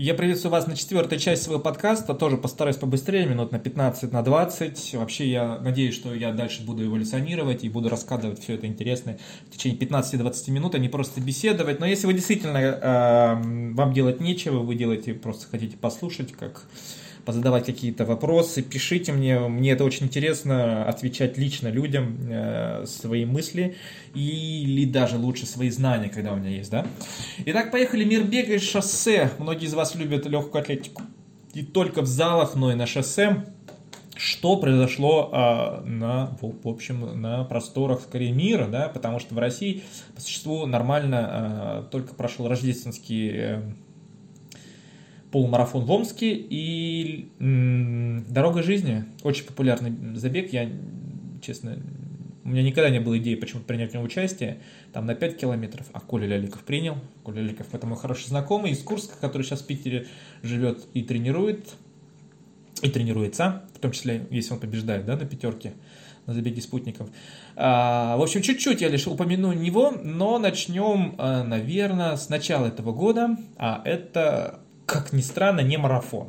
Я приветствую вас на четвертой части своего подкаста. Тоже постараюсь побыстрее, минут на 15, на 20. Вообще, я надеюсь, что я дальше буду эволюционировать и буду рассказывать все это интересное в течение 15-20 минут, а не просто беседовать. Но если вы действительно, э, вам делать нечего, вы делаете, просто хотите послушать, как позадавать какие-то вопросы, пишите мне, мне это очень интересно, отвечать лично людям э, свои мысли или даже лучше свои знания, когда у меня есть, да. Итак, поехали, мир бега и шоссе. Многие из вас любят легкую атлетику не только в залах, но и на шоссе. Что произошло а, на, в общем, на просторах, скорее, мира, да, потому что в России по существу нормально а, только прошел рождественский э, полумарафон в Омске и «Дорога жизни». Очень популярный забег. Я, честно, у меня никогда не было идеи почему-то принять в нем участие. Там на 5 километров. А Коля Ляликов принял. Коля Ляликов это мой хороший знакомый из Курска, который сейчас в Питере живет и тренирует. И тренируется, в том числе, если он побеждает, да, на пятерке на забеге спутников. А, в общем, чуть-чуть я лишь упомяну него, но начнем, а, наверное, с начала этого года. А это как ни странно, не марафон.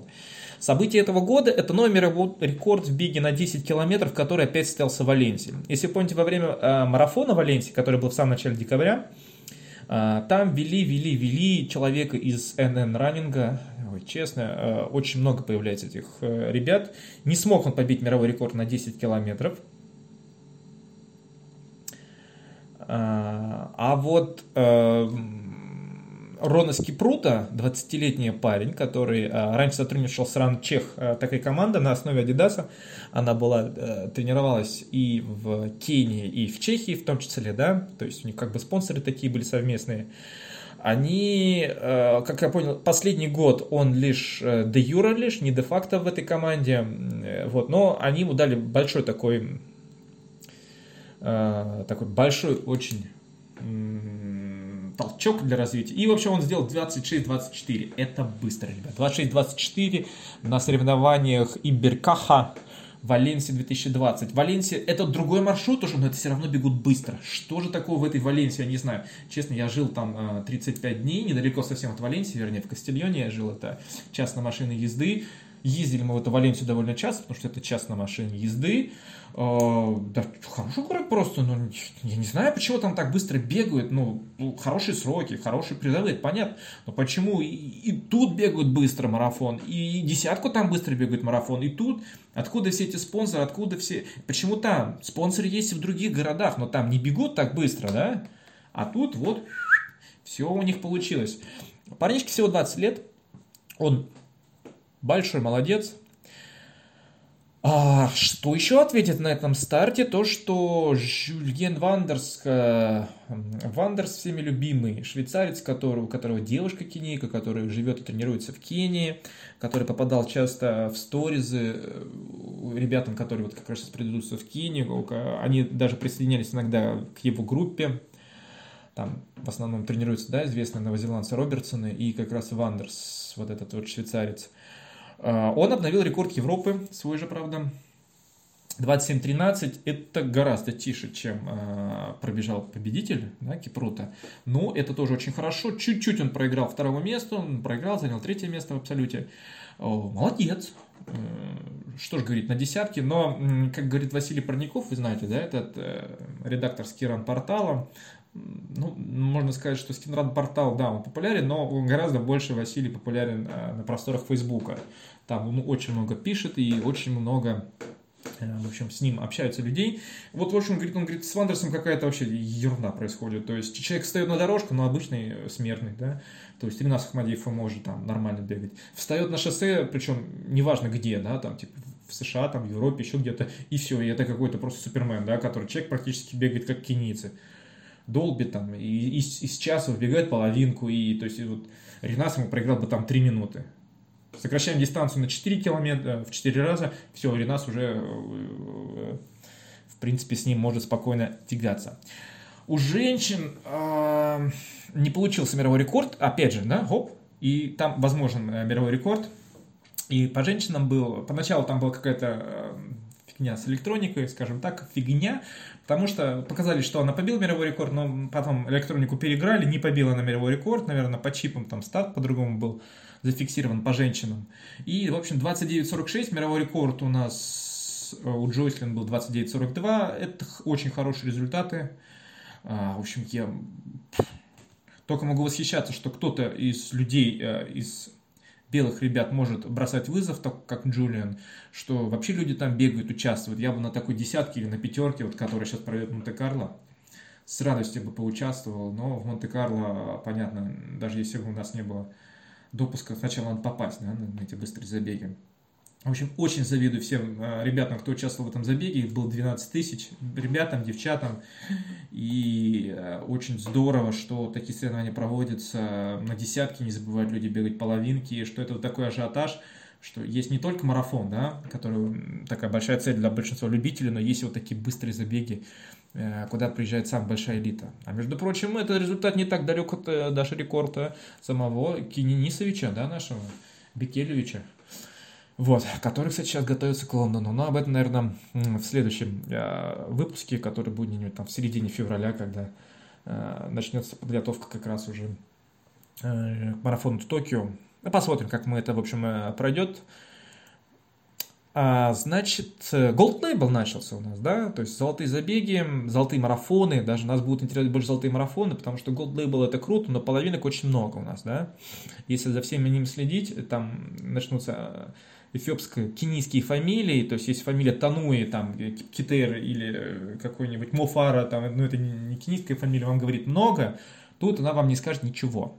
Событие этого года – это новый мировой рекорд в беге на 10 километров, который опять состоялся в Валенсии. Если помните, во время э, марафона Валенсии, который был в самом начале декабря, э, там вели, вели, вели человека из НН раннинга. Честно, э, очень много появляется этих э, ребят. Не смог он побить мировой рекорд на 10 километров. А, а вот э, Рона Скипрута, 20-летний парень, который а, раньше сотрудничал с Ран Чех, а, такая команда на основе Адидаса. Она была, а, тренировалась и в Кении, и в Чехии в том числе, да, то есть у них как бы спонсоры такие были совместные. Они, как я понял, последний год он лишь де юра лишь, не де факто в этой команде, вот, но они ему дали большой такой, такой большой очень толчок для развития. И вообще он сделал 26-24. Это быстро, ребят. 26-24 на соревнованиях Иберкаха Валенсия 2020. Валенсия это другой маршрут уже, но это все равно бегут быстро. Что же такого в этой Валенсии, я не знаю. Честно, я жил там 35 э, дней, недалеко совсем от Валенсии, вернее в Кастильоне я жил, это час на машине езды. Ездили мы в эту Валенсию довольно часто, потому что это час на машине езды. Э, да, хороший город просто, но ну, я не знаю, почему там так быстро бегают, ну, ну хорошие сроки, хорошие призовые, понятно, но почему и, и тут бегают быстро марафон, и десятку там быстро бегают марафон, и тут, откуда все эти спонсоры, откуда все, почему там, спонсоры есть и в других городах, но там не бегут так быстро, да, а тут вот все у них получилось. Парнишке всего 20 лет, он большой молодец, а что еще ответит на этом старте? То, что Жюльен Вандерс, Вандерс всеми любимый, швейцарец, который, у которого девушка кенийка, который живет и тренируется в Кении, который попадал часто в сторизы э, ребятам, которые вот как раз сейчас предыдутся в Кению, они даже присоединялись иногда к его группе, там в основном тренируются, да, известные новозеландцы Робертсоны и как раз Вандерс, вот этот вот швейцарец. А, он обновил рекорд Европы, свой же, правда. 27-13 это гораздо тише, чем э, пробежал победитель да, Кипрута. Но это тоже очень хорошо. Чуть-чуть он проиграл второго места, он проиграл, занял третье место в абсолюте. О, молодец. Что ж говорить, на десятки. Но, как говорит Василий Парников, вы знаете, да, этот э, редактор Скиран портала, ну, можно сказать, что Скинрад портал, да, он популярен, но он гораздо больше Василий популярен э, на просторах Фейсбука. Там он очень много пишет и очень много в общем, с ним общаются людей. Вот, в общем, говорит, он говорит, с Вандерсом какая-то вообще ерунда происходит. То есть человек встает на дорожку, но обычный э, смертный, да. То есть Ринас Ахмадиев может там нормально бегать. Встает на шоссе, причем неважно где, да, там типа в США, там в Европе, еще где-то, и все, и это какой-то просто супермен, да, который человек практически бегает как кенийцы долбит там, и из, из часа выбегает половинку, и то есть вот Ренас ему проиграл бы там 3 минуты. Сокращаем дистанцию на 4 километра, в 4 раза, все, Ренас уже, э, в принципе, с ним может спокойно тягаться. У женщин э, не получился мировой рекорд, опять же, да, хоп, и там возможен э, мировой рекорд. И по женщинам был, поначалу там была какая-то фигня с электроникой, скажем так, фигня, потому что показали, что она побила мировой рекорд, но потом электронику переиграли, не побила на мировой рекорд, наверное, по чипам там старт по-другому был зафиксирован по женщинам. И, в общем, 29.46 мировой рекорд у нас э, у Джойслин был 29.42, это очень хорошие результаты. А, в общем, я только могу восхищаться, что кто-то из людей, э, из белых ребят может бросать вызов, так как Джулиан, что вообще люди там бегают, участвуют. Я бы на такой десятке или на пятерке, вот, которая сейчас пройдет Монте-Карло, с радостью бы поучаствовал, но в Монте-Карло, понятно, даже если бы у нас не было допуска, сначала надо попасть да, на эти быстрые забеги. В общем, очень завидую всем э, ребятам, кто участвовал в этом забеге. Их было 12 тысяч. Ребятам, девчатам. И э, очень здорово, что такие соревнования проводятся на десятки. Не забывают люди бегать половинки. Что это вот такой ажиотаж что есть не только марафон, да, который такая большая цель для большинства любителей, но есть вот такие быстрые забеги, э, куда приезжает самая большая элита. А между прочим, это результат не так далек от даже рекорда самого Кининисовича, да, нашего Бекелевича. Вот, который, кстати, сейчас готовится к Лондону. Но об этом, наверное, в следующем э, выпуске, который будет где-нибудь там в середине февраля, когда э, начнется подготовка как раз уже э, к марафону в Токио. Ну, посмотрим, как мы это, в общем, пройдет. А, значит, Gold Label начался у нас, да, то есть золотые забеги, золотые марафоны, даже нас будут интересовать больше золотые марафоны, потому что Gold Label это круто, но половинок очень много у нас, да. Если за всеми ним следить, там начнутся эфиопско-кенийские фамилии, то есть есть фамилия Тануи, там, Китер или э, какой-нибудь Мофара, там, ну это не кенийская фамилия, вам говорит много, тут она вам не скажет ничего,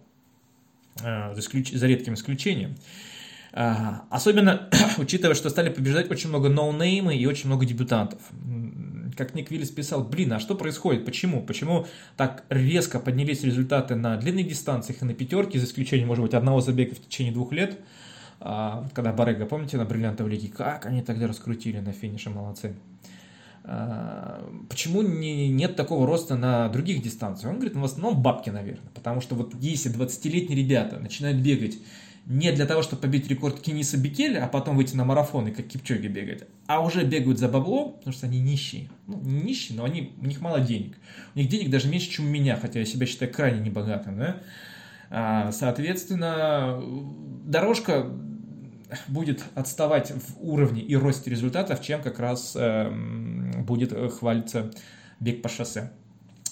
э, за, исключ... за редким исключением. А, особенно учитывая, что стали побеждать очень много ноунеймы и очень много дебютантов. Как Ник Виллис писал, блин, а что происходит? Почему? Почему так резко поднялись результаты на длинных дистанциях и на пятерке, за исключением, может быть, одного забега в течение двух лет – а, когда Барега, помните, на бриллиантовой лиге, как они тогда раскрутили на финише, молодцы. А, почему не, нет такого роста на других дистанциях? Он говорит, ну, в основном бабки, наверное, потому что вот если 20-летние ребята начинают бегать не для того, чтобы побить рекорд Кениса Бикеля, а потом выйти на марафон и как Кипчоги бегать, а уже бегают за бабло, потому что они нищие. Ну, не нищие, но они, у них мало денег. У них денег даже меньше, чем у меня, хотя я себя считаю крайне небогатым, да? А, соответственно, дорожка будет отставать в уровне и росте результатов, чем как раз э, будет хвалиться бег по шоссе.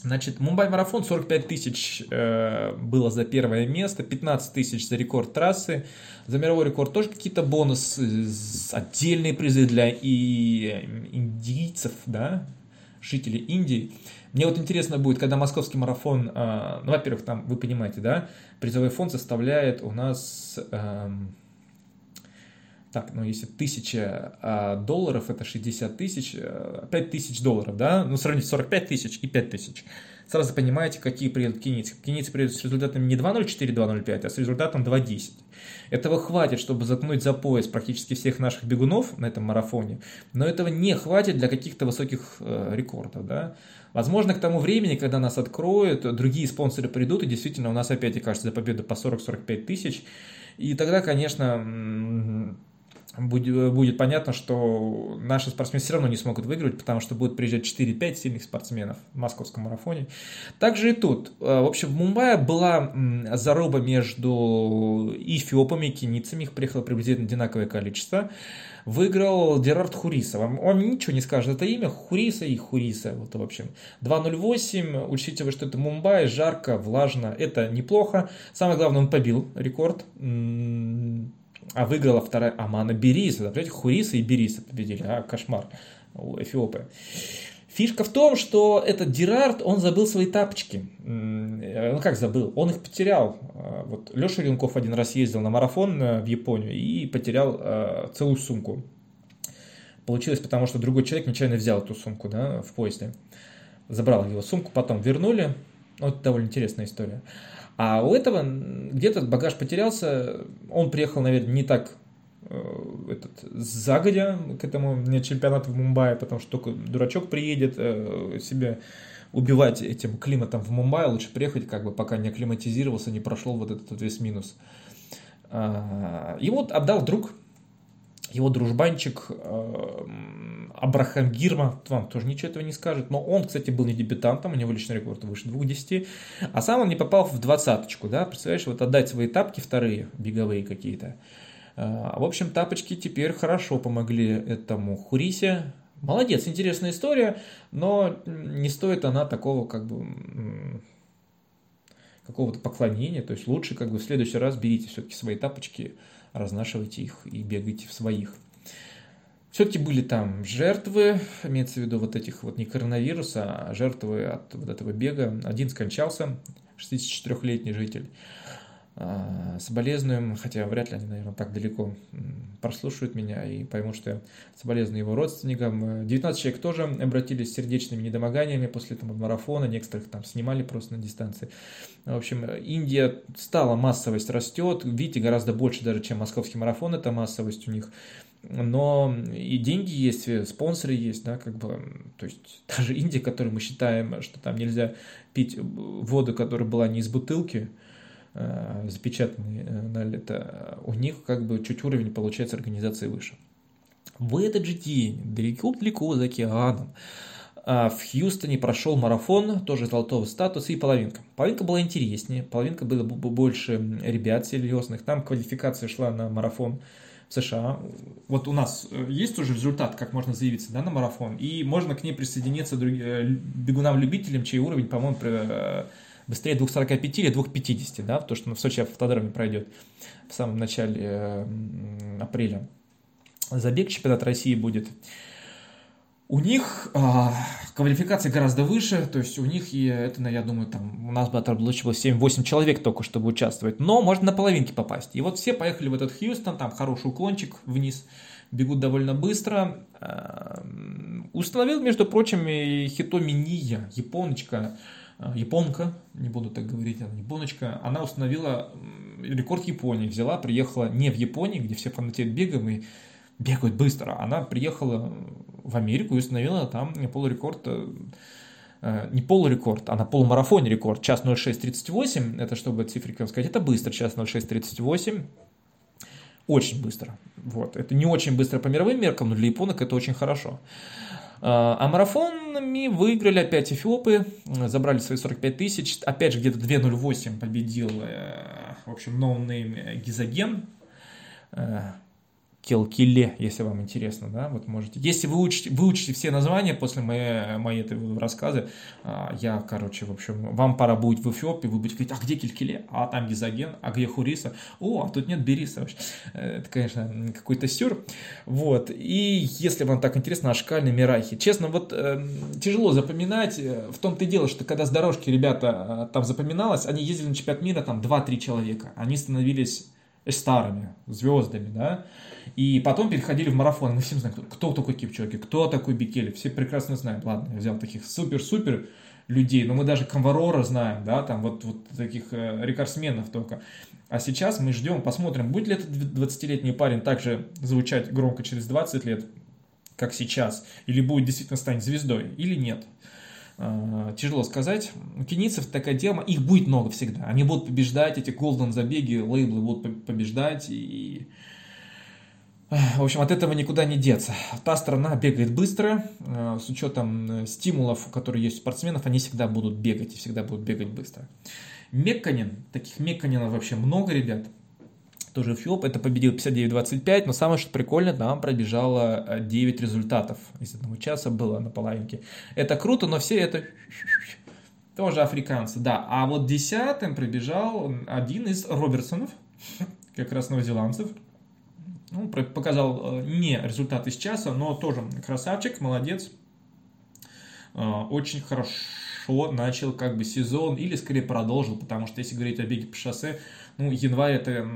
Значит, Мумбай-марафон 45 тысяч э, было за первое место, 15 тысяч за рекорд трассы. За мировой рекорд тоже какие-то бонусы, отдельные призы для и индийцев, да, жителей Индии. Мне вот интересно будет, когда московский марафон, э, ну, во-первых, там, вы понимаете, да, призовой фонд составляет у нас... Э, так, ну если тысяча а, долларов, это 60 тысяч, 5 э, тысяч долларов, да, ну сравнить 45 тысяч и 5 тысяч. Сразу понимаете, какие приедут кенийцы. Кенийцы приедут с результатом не 2.04, 2.05, а с результатом 2.10. Этого хватит, чтобы заткнуть за пояс практически всех наших бегунов на этом марафоне, но этого не хватит для каких-то высоких э, рекордов, да. Возможно, к тому времени, когда нас откроют, другие спонсоры придут, и действительно у нас опять окажется за победу по 40-45 тысяч, и тогда, конечно, будет, будет понятно, что наши спортсмены все равно не смогут выиграть, потому что будут приезжать 4-5 сильных спортсменов в московском марафоне. Также и тут. Э, в общем, в Мумбаи была заруба между эфиопами и кеницами, их приехало приблизительно одинаковое количество. Выиграл Дерард Хуриса. Вам, вам ничего не скажет это имя. Хуриса и Хуриса. Вот, в общем, 2.08. Учитывая, что это Мумбай, жарко, влажно. Это неплохо. Самое главное, он побил рекорд а выиграла вторая Амана Бериса. Представляете, Хуриса и Бериса победили. А, кошмар у Эфиопы. Фишка в том, что этот Дирард, он забыл свои тапочки. Ну как забыл? Он их потерял. А, вот Леша Ренков один раз ездил на марафон э, в Японию и потерял э, целую сумку. Получилось потому, что другой человек нечаянно взял эту сумку да, в поезде. Забрал его сумку, потом вернули. Вот довольно интересная история. А у этого где-то багаж потерялся, он приехал, наверное, не так э, этот, загодя к этому чемпионату в Мумбаи, потому что только дурачок приедет э, себе убивать этим климатом в Мумбаи, лучше приехать, как бы, пока не акклиматизировался, не прошел вот этот вот весь минус. А, ему отдал друг, его дружбанчик э, Абрахам Гирма, вам тоже ничего этого не скажет, но он, кстати, был не дебютантом, у него личный рекорд выше 2.10, а сам он не попал в двадцаточку, да, представляешь, вот отдать свои тапки вторые, беговые какие-то. Э, в общем, тапочки теперь хорошо помогли этому Хурисе, Молодец, интересная история, но не стоит она такого как бы какого-то поклонения, то есть лучше как бы в следующий раз берите все-таки свои тапочки, разнашивайте их и бегайте в своих. Все-таки были там жертвы, имеется в виду вот этих вот не коронавируса, а жертвы от вот этого бега. Один скончался, 64-летний житель. А, соболезнуем, хотя вряд ли они, наверное, так далеко прослушают меня и поймут, что я соболезную его родственникам. 19 человек тоже обратились с сердечными недомоганиями после этого марафона, некоторых там снимали просто на дистанции. В общем, Индия стала, массовость растет, видите, гораздо больше даже, чем московский марафон, это массовость у них но и деньги есть, спонсоры есть, да, как бы, то есть даже Индия, которую мы считаем, что там нельзя пить воду, которая была не из бутылки, Э, запечатанный э, на лето, у них как бы чуть уровень получается организации выше. В этот же день, далеко-далеко за океаном, э, в Хьюстоне прошел марафон, тоже золотого статуса и половинка. Половинка была интереснее, половинка было больше ребят серьезных, там квалификация шла на марафон в США. Вот у нас есть уже результат, как можно заявиться да, на марафон, и можно к ней присоединиться бегунам-любителям, чей уровень, по-моему, быстрее 2.45 или 2.50, да, то, что в Сочи автодроме пройдет в самом начале апреля. Забег чемпионат России будет. У них а, квалификация гораздо выше, то есть у них, и это, я думаю, там у нас бы получилось 7-8 человек только, чтобы участвовать, но можно на половинке попасть. И вот все поехали в этот Хьюстон, там хороший уклончик вниз, бегут довольно быстро. А, установил, между прочим, Хитоми Ния, японочка, японка, не буду так говорить, она японочка, она установила рекорд Японии, взяла, приехала не в Японии, где все фанатеют бегом и бегают быстро, она приехала в Америку и установила там полурекорд, э, э, не полурекорд, а на полумарафоне рекорд, час 06.38, это чтобы цифриком сказать, это быстро, час 06.38, очень быстро. Вот. Это не очень быстро по мировым меркам, но для японок это очень хорошо. А, а марафонами выиграли опять эфиопы, забрали свои 45 тысяч. Опять же, где-то 2.08 победил, э, в общем, ноунейм Гизоген. Келкиле, если вам интересно, да, вот можете. Если вы учите, выучите все названия после моей, моей этой рассказы, а, я, короче, в общем, вам пора будет в Эфиопии, вы будете говорить, а где Келкиле? А там Гизоген, а где Хуриса? О, а тут нет Бериса вообще. Э, это, конечно, какой-то сюр. Вот, и если вам так интересно, Ашкаль, Мирахи. Честно, вот э, тяжело запоминать, э, в том-то и дело, что когда с дорожки ребята э, там запоминалось, они ездили на чемпионат мира, там 2-3 человека, они становились старыми, звездами, да, и потом переходили в марафон. Мы всем знаем, кто, кто такой Кипчоги, кто такой Бикели. Все прекрасно знают. Ладно, я взял таких супер-супер людей, но мы даже Конварора знаем, да, там вот, вот таких э, рекордсменов только. А сейчас мы ждем, посмотрим, будет ли этот 20-летний парень также звучать громко через 20 лет, как сейчас, или будет действительно станет звездой, или нет. Uh, тяжело сказать. У кенийцев такая тема, их будет много всегда. Они будут побеждать, эти голден забеги, лейблы будут побеждать, и в общем, от этого никуда не деться. Та страна бегает быстро, э, с учетом э, стимулов, которые есть у спортсменов, они всегда будут бегать и всегда будут бегать быстро. Мекканин, таких Мекканинов вообще много, ребят, тоже Фиоп, это победил 59-25, но самое что прикольное, там пробежало 9 э, результатов из одного часа было на половинке. Это круто, но все это тоже африканцы, да. А вот десятым пробежал один из Робертсонов, как раз новозеландцев, ну, показал э, не результат из часа, но тоже красавчик, молодец. Э, очень хорошо начал как бы сезон, или скорее продолжил, потому что если говорить о беге по шоссе, ну, январь это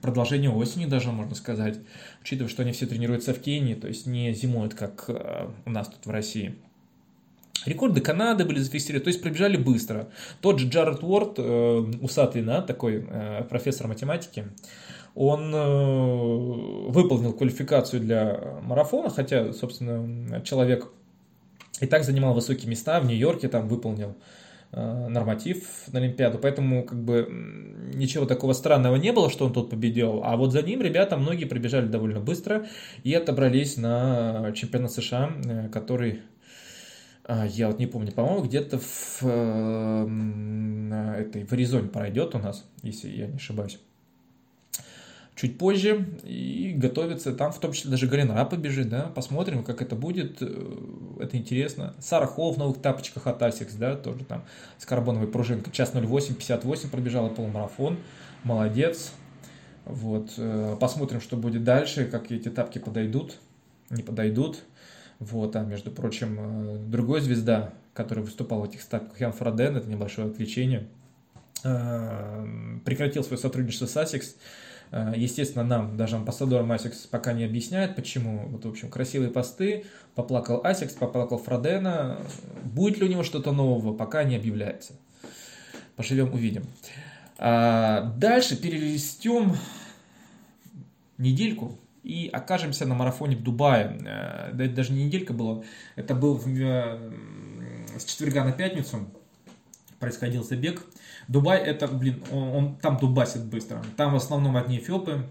продолжение осени даже, можно сказать, учитывая, что они все тренируются в Кении, то есть не зимуют, как э, у нас тут в России. Рекорды Канады были зафиксированы, то есть пробежали быстро. Тот же Джаред Уорд, э, усатый, да, такой э, профессор математики, он э, выполнил квалификацию для марафона, хотя, собственно, человек и так занимал высокие места в Нью-Йорке, там выполнил норматив на Олимпиаду, поэтому как бы ничего такого странного не было, что он тут победил, а вот за ним ребята многие прибежали довольно быстро и отобрались на чемпионат США, э, который а, я вот не помню, по-моему, где-то в, э, этой, в Аризоне пройдет у нас, если я не ошибаюсь. Чуть позже и готовится, там в том числе даже Галина побежит, да, посмотрим, как это будет, э, это интересно. Сара Холл в новых тапочках от Asics, да, тоже там с карбоновой пружинкой, час 08, 58 пробежала полумарафон, молодец. Вот, э, посмотрим, что будет дальше, как эти тапки подойдут, не подойдут. Вот, а между прочим, э, другой звезда, который выступал в этих стапках, Ян Фроден, это небольшое отвлечение, прекратил свое сотрудничество с ASICS. Э, естественно, нам, даже амбассадорам ASICS, пока не объясняет, почему. Вот, в общем, красивые посты, поплакал ASICS, поплакал Фродена. Будет ли у него что-то нового, пока не объявляется. Поживем, увидим. А дальше перелистем недельку и окажемся на марафоне в Дубае. Э, да, это даже не неделька была, это был в, э, с четверга на пятницу происходил забег. Дубай это, блин, он, он там дубасит быстро. Там в основном одни эфиопы,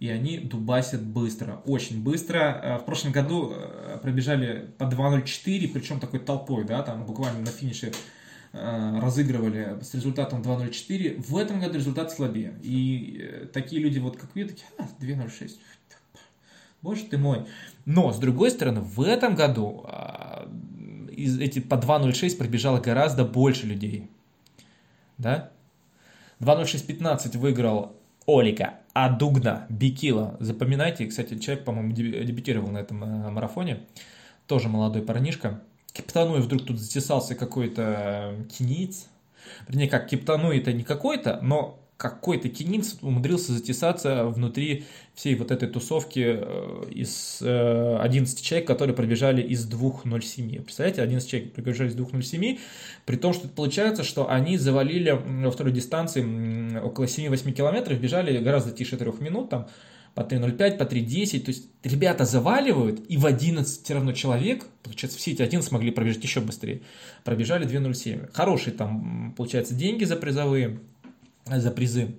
и они дубасят быстро, очень быстро. Э, в прошлом году пробежали по 2.04, причем такой толпой, да, там буквально на финише разыгрывали с результатом 2.04. В этом году результат слабее. И такие люди, вот как вы, такие, а, 2.06, Боже ты мой. Но, с другой стороны, в этом году а, из эти по 2.06 пробежало гораздо больше людей. Да? 2.06.15 выиграл Олика Адугна Бикила. Запоминайте, кстати, человек, по-моему, дебютировал на этом а, марафоне. Тоже молодой парнишка. Капитануй вдруг тут затесался какой-то кенийц. Вернее, как Киптануй это не какой-то, но какой-то кенинц умудрился затесаться внутри всей вот этой тусовки э, из 11 э, человек, которые пробежали из 2.07. Представляете, 11 человек пробежали из 2.07, при том, что получается, что они завалили во второй дистанции около 7-8 километров, бежали гораздо тише 3 минут, там по 3.05, по 3.10, то есть ребята заваливают, и в 11 все равно человек, получается, все эти 11 смогли пробежать еще быстрее, пробежали 2.07. Хорошие там, получается, деньги за призовые, за призы.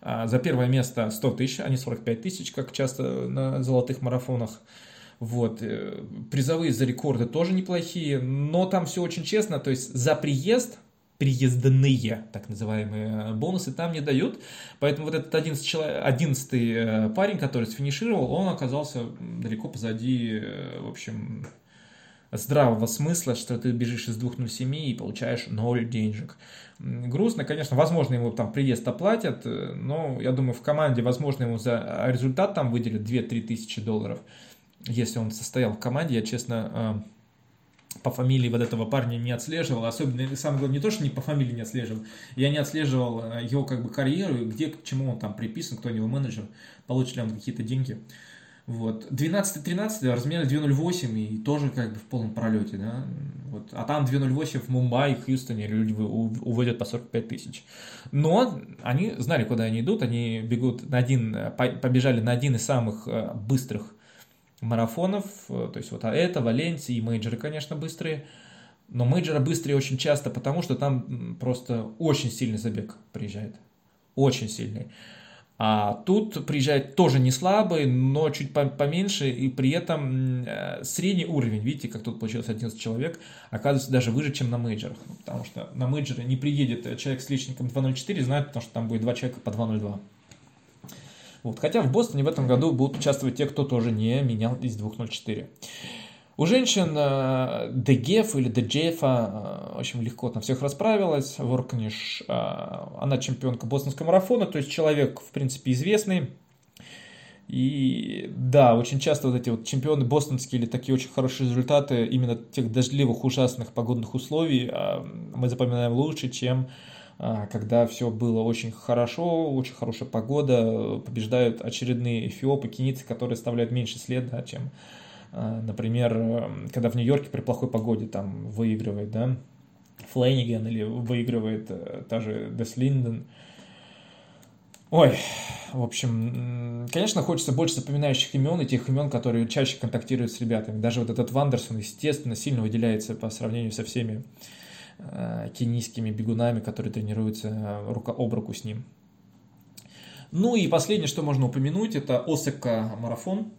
А, за первое место 100 тысяч, а не 45 тысяч, как часто на золотых марафонах. Вот. Э, призовые за рекорды тоже неплохие, но там все очень честно, то есть за приезд приездные, так называемые бонусы там не дают. Поэтому вот этот 11, человек, 11 э, парень, который сфинишировал, он оказался далеко позади, э, в общем, здравого смысла, что ты бежишь из 2.07 и получаешь 0 денежек. Грустно, конечно, возможно, ему там приезд оплатят, э, но я думаю, в команде, возможно, ему за результат там выделят 2-3 тысячи долларов, если он состоял в команде. Я, честно, э, по фамилии вот этого парня не отслеживал, особенно, самое главное, не то, что не по фамилии не отслеживал, я не отслеживал э, его как бы карьеру, где, к чему он там приписан, кто у него менеджер, получит ли он какие-то деньги. Вот. 12-13 разменяли 2.08 и тоже как бы в полном пролете, да. Вот. А там 2.08 в Мумбаи, в Хьюстоне люди уводят по 45 тысяч. Но они знали, куда они идут, они бегут на один, побежали на один из самых э, быстрых марафонов, то есть вот а это, Валенсия и мейджоры, конечно, быстрые, но мейджоры быстрые очень часто, потому что там просто очень сильный забег приезжает, очень сильный. А тут приезжает тоже не слабый, но чуть поменьше, и при этом э, средний уровень, видите, как тут получилось 11 человек, оказывается даже выше, чем на мейджорах. Потому что на мейджоры не приедет человек с личником 2.04, знает, потому что там будет два человека по 2.02. Вот. Хотя в Бостоне в этом году будут участвовать те, кто тоже не менял из 2.04. У женщин э, Дегеф или Деджефа, э, общем, легко там всех расправилась. Воркниш, э, она чемпионка бостонского марафона, то есть человек, в принципе, известный. И да, очень часто вот эти вот чемпионы бостонские или такие очень хорошие результаты именно тех дождливых, ужасных погодных условий мы запоминаем лучше, чем когда все было очень хорошо, очень хорошая погода, побеждают очередные эфиопы, кеницы, которые оставляют меньше следа, чем например, когда в Нью-Йорке при плохой погоде там выигрывает, да, Флэниган или выигрывает э, та же Дес Линден. Ой, в общем, конечно, хочется больше запоминающих имен и тех имен, которые чаще контактируют с ребятами. Даже вот этот Вандерсон, естественно, сильно выделяется по сравнению со всеми э, кенийскими бегунами, которые тренируются рука об руку с ним. Ну и последнее, что можно упомянуть, это Осака марафон.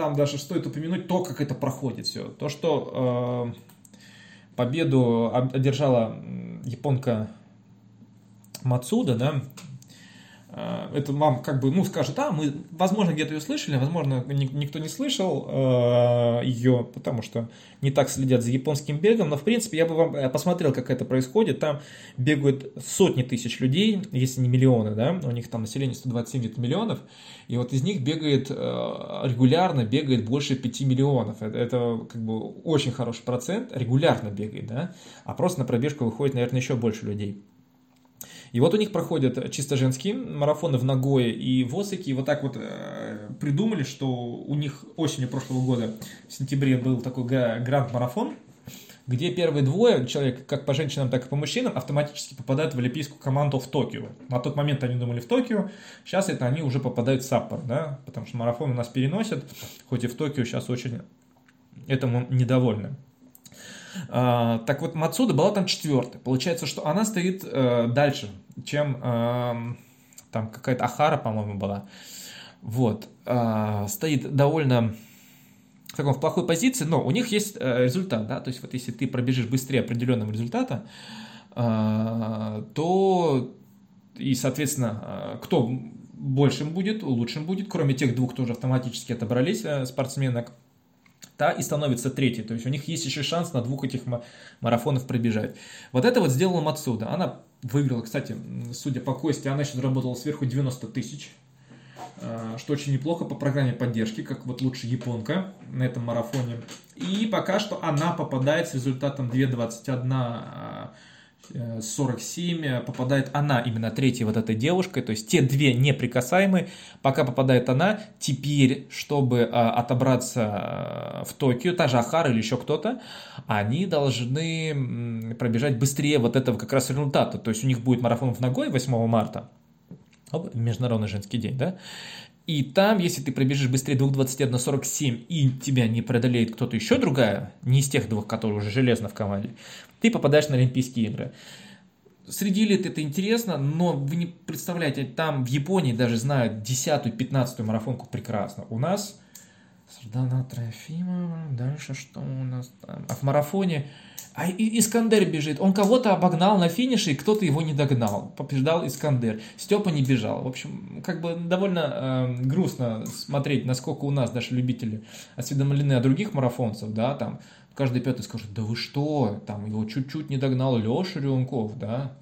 Там даже стоит упомянуть то, как это проходит все. То, что э, победу одержала японка Мацуда, да, это мам как бы, ну, скажет, а, мы, возможно, где-то ее слышали, возможно, никто не слышал э, ее, потому что не так следят за японским бегом, но, в принципе, я бы вам э, посмотрел, как это происходит. Там бегают сотни тысяч людей, если не миллионы, да, у них там население 127 миллионов, и вот из них бегает, регулярно бегает больше 5 миллионов. Это, это как бы очень хороший процент, регулярно бегает, да, а просто на пробежку выходит, наверное, еще больше людей. И вот у них проходят чисто женские марафоны в Нагое и в Осаке. И вот так вот э, придумали, что у них осенью прошлого года, в сентябре, был такой гранд-марафон, где первые двое человек, как по женщинам, так и по мужчинам, автоматически попадают в олимпийскую команду в Токио. На тот момент они думали в Токио, сейчас это они уже попадают в Саппор, да, потому что марафон у нас переносят, хоть и в Токио сейчас очень этому недовольны. А, так вот, Мацуда была там четвертой. Получается, что она стоит э, дальше, чем э, там какая-то Ахара, по-моему, была. Вот. Э, стоит довольно в таком в плохой позиции, но у них есть э, результат, да, то есть вот если ты пробежишь быстрее определенного результата, то и, соответственно, кто большим будет, лучшим будет, кроме тех двух, кто уже автоматически отобрались спортсменок, та и становится третьей. То есть у них есть еще шанс на двух этих марафонов пробежать. Вот это вот сделала Мацуда. Она выиграла, кстати, судя по Косте, она еще заработала сверху 90 тысяч э, что очень неплохо по программе поддержки, как вот лучше японка на этом марафоне. И пока что она попадает с результатом 2.21 47 э, попадает она, именно третья вот этой девушкой, то есть те две неприкасаемые, пока попадает она, теперь, чтобы а, отобраться э, в Токио, та же Ахара или еще кто-то, они должны пробежать быстрее вот этого как раз результата, то есть у них будет марафон в Ногой 8 марта, Международный женский день, да, и там, если ты пробежишь быстрее 2.21.47 и тебя не преодолеет кто-то еще другая, не из тех двух, которые уже железно в команде, ты попадаешь на Олимпийские игры. Среди элит это интересно, но вы не представляете, там в Японии даже знают 10-ю, 15-ю марафонку прекрасно. У нас Сардана Трофимова, дальше что у нас там? А в марафоне а Искандер бежит. Он кого-то обогнал на финише, и кто-то его не догнал. Побеждал Искандер. Степа не бежал. В общем, как бы довольно э, грустно смотреть, насколько у нас даже любители осведомлены о других марафонцев, да, там каждый пятый скажет, да вы что, там его чуть-чуть не догнал Леша Рюнков, да,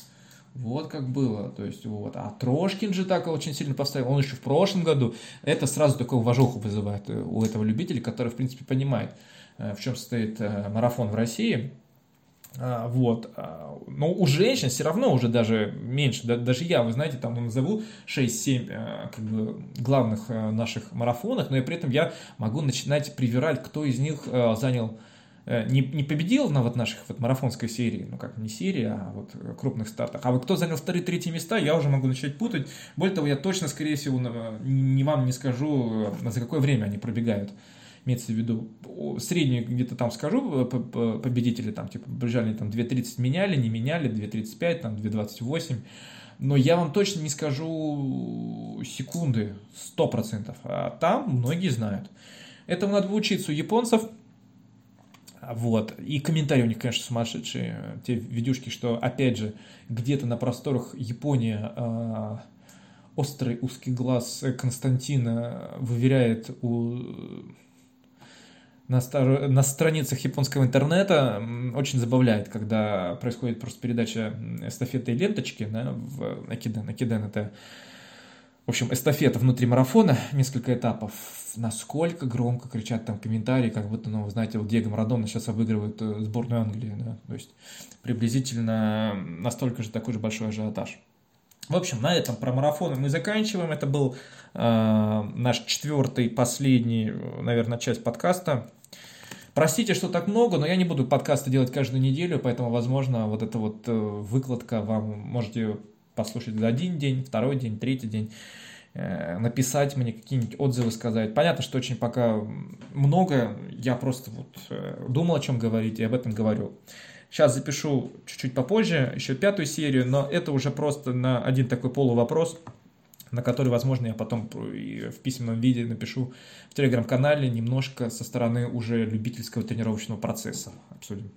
вот как было, то есть вот. А Трошкин же так очень сильно поставил, он еще в прошлом году. Это сразу такую уважуху вызывает э, у этого любителя, который, в принципе, понимает, э, в чем состоит э, марафон в России. А, вот. А, но у женщин все равно уже даже меньше. Даже я, вы знаете, там назову 6-7 как бы, главных наших марафонов, но и при этом я могу начинать привирать, кто из них занял не, не победил на вот наших вот марафонской серии, ну как не серии, а вот крупных стартах. А вот кто занял вторые, третьи места, я уже могу начать путать. Более того, я точно, скорее всего, не вам не скажу, э, за какое время они пробегают. Имеется в виду, среднюю где-то там скажу э, победители, там типа бежали там 2.30 меняли, не меняли, 2.35, там 2.28. Но я вам точно не скажу секунды, 100%. А там многие знают. Этому надо учиться у японцев – вот. И комментарии у них, конечно, сумасшедшие. Те видюшки, что, опять же, где-то на просторах Японии э, острый узкий глаз Константина выверяет у на, стар... на страницах японского интернета очень забавляет, когда происходит просто передача эстафеты ленточки да, в Акиден. Акиден это в общем, эстафета внутри марафона, несколько этапов. Насколько громко кричат там комментарии, как будто, ну, знаете, вот Диего Марадона сейчас обыгрывает э, сборную Англии, да, то есть приблизительно настолько же такой же большой ажиотаж. В общем, на этом про марафоны мы заканчиваем. Это был э, наш четвертый, последний, наверное, часть подкаста. Простите, что так много, но я не буду подкасты делать каждую неделю, поэтому, возможно, вот эта вот э, выкладка вам можете послушать за один день, второй день, третий день, э, написать мне какие-нибудь отзывы сказать. Понятно, что очень пока много, я просто вот э, думал, о чем говорить, и об этом говорю. Сейчас запишу чуть-чуть попозже, еще пятую серию, но это уже просто на один такой полувопрос, на который, возможно, я потом в письменном виде напишу в телеграм-канале немножко со стороны уже любительского тренировочного процесса обсудим.